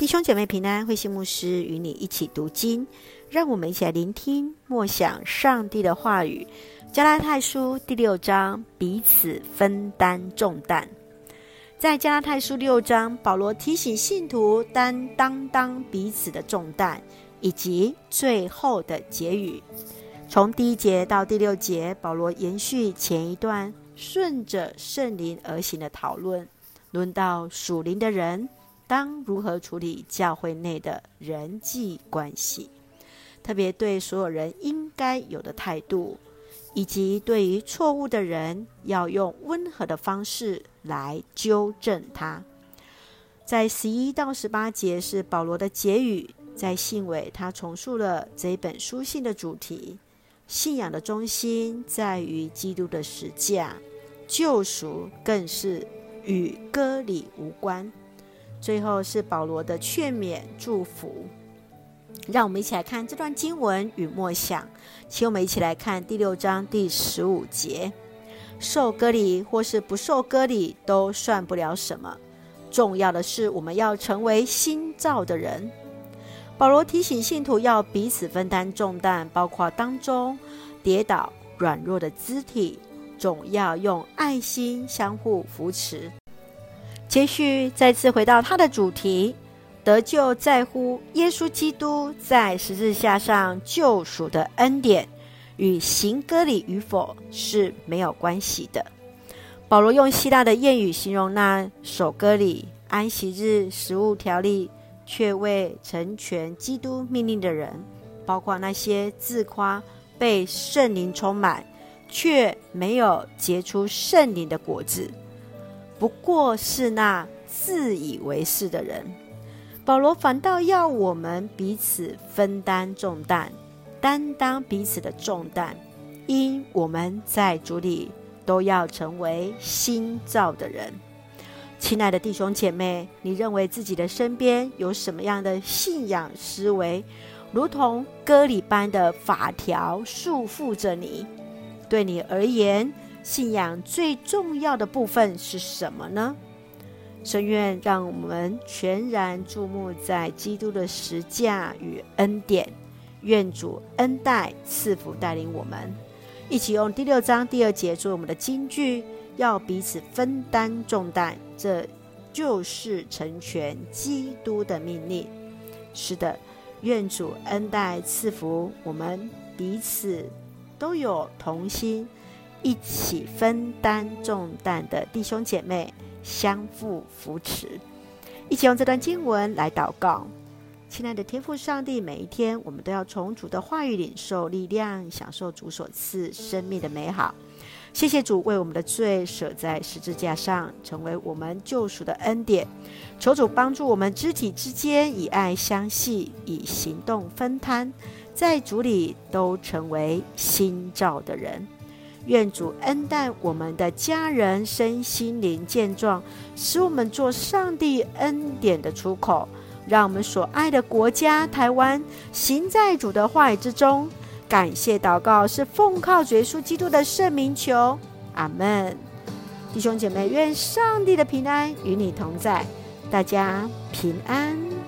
弟兄姐妹平安，慧心牧师与你一起读经，让我们一起来聆听默想上帝的话语。加拉太书第六章，彼此分担重担。在加拉太书六章，保罗提醒信徒担当当彼此的重担，以及最后的结语。从第一节到第六节，保罗延续前一段顺着圣灵而行的讨论，轮到属灵的人。当如何处理教会内的人际关系，特别对所有人应该有的态度，以及对于错误的人要用温和的方式来纠正他。在十一到十八节是保罗的结语，在信尾他重述了这一本书信的主题：信仰的中心在于基督的十架，救赎更是与割礼无关。最后是保罗的劝勉祝福，让我们一起来看这段经文与默想。请我们一起来看第六章第十五节：受割礼或是不受割礼都算不了什么，重要的是我们要成为新造的人。保罗提醒信徒要彼此分担重担，包括当中跌倒软弱的肢体，总要用爱心相互扶持。接续再次回到他的主题，得救在乎耶稣基督在十字架上救赎的恩典，与行割礼与否是没有关系的。保罗用希腊的谚语形容那守割礼、安息日、食物条例却未成全基督命令的人，包括那些自夸被圣灵充满，却没有结出圣灵的果子。不过是那自以为是的人，保罗反倒要我们彼此分担重担，担当彼此的重担，因我们在主里都要成为新造的人。亲爱的弟兄姐妹，你认为自己的身边有什么样的信仰思维，如同割礼般的法条束缚着你？对你而言，信仰最重要的部分是什么呢？深愿让我们全然注目在基督的十架与恩典，愿主恩待赐福带领我们，一起用第六章第二节做我们的金句，要彼此分担重担，这就是成全基督的命令。是的，愿主恩待赐福我们，彼此都有同心。一起分担重担的弟兄姐妹，相互扶持，一起用这段经文来祷告。亲爱的天父上帝，每一天我们都要从主的话语领受力量，享受主所赐生命的美好。谢谢主为我们的罪舍在十字架上，成为我们救赎的恩典。求主帮助我们肢体之间以爱相系，以行动分摊，在主里都成为新造的人。愿主恩待我们的家人身心灵健壮，使我们做上帝恩典的出口，让我们所爱的国家台湾行在主的话语之中。感谢祷告是奉靠主耶稣基督的圣名求，阿门。弟兄姐妹，愿上帝的平安与你同在，大家平安。